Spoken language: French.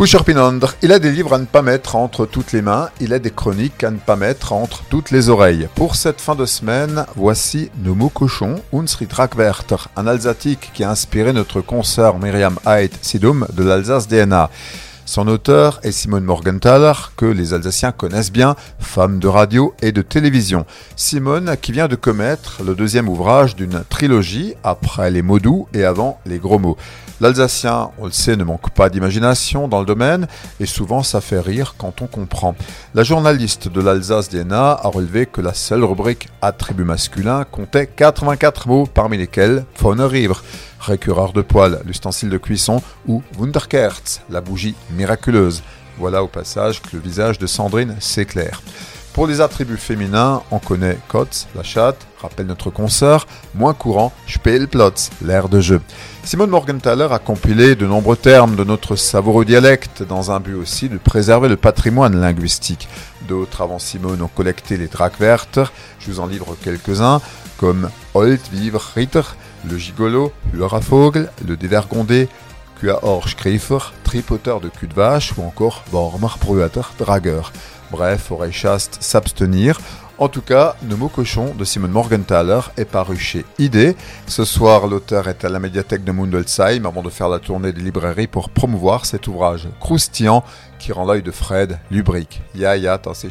Pinandre, il a des livres à ne pas mettre entre toutes les mains, il a des chroniques à ne pas mettre entre toutes les oreilles. Pour cette fin de semaine, voici Nomo Cochon, Unsri Trackwerter, un alsatique qui a inspiré notre consoeur Myriam Heid Sidum de l'Alsace DNA. Son auteur est Simone Morgenthaler, que les Alsaciens connaissent bien, femme de radio et de télévision. Simone qui vient de commettre le deuxième ouvrage d'une trilogie, après les mots doux et avant les gros mots. L'Alsacien, on le sait, ne manque pas d'imagination dans le domaine et souvent ça fait rire quand on comprend. La journaliste de l'Alsace DNA a relevé que la seule rubrique attribut masculin comptait 84 mots parmi lesquels faune rivre récureur de poils, l'ustensile de cuisson ou Wunderkerz, la bougie miraculeuse. Voilà au passage que le visage de Sandrine s'éclaire. Pour les attributs féminins, on connaît Kotz, la chatte, rappelle notre consoeur, moins courant, Spielplatz, l'air de jeu. Simone Morgenthaler a compilé de nombreux termes de notre savoureux dialecte dans un but aussi de préserver le patrimoine linguistique. D'autres avant Simone ont collecté les Dracwerter, je vous en livre quelques-uns, comme Old, Vivre, Ritter, le gigolo, le rafogel, le dévergondé, Orschkriefer, tripoteur de cul de vache ou encore Bormer Dragueur. Bref, oreille chaste, s'abstenir. En tout cas, Le mot cochon de Simone Morgenthaler est paru chez ID. Ce soir, l'auteur est à la médiathèque de Mundelsheim avant de faire la tournée des librairies pour promouvoir cet ouvrage croustillant qui rend l'œil de Fred lubrique. Ya ya, tas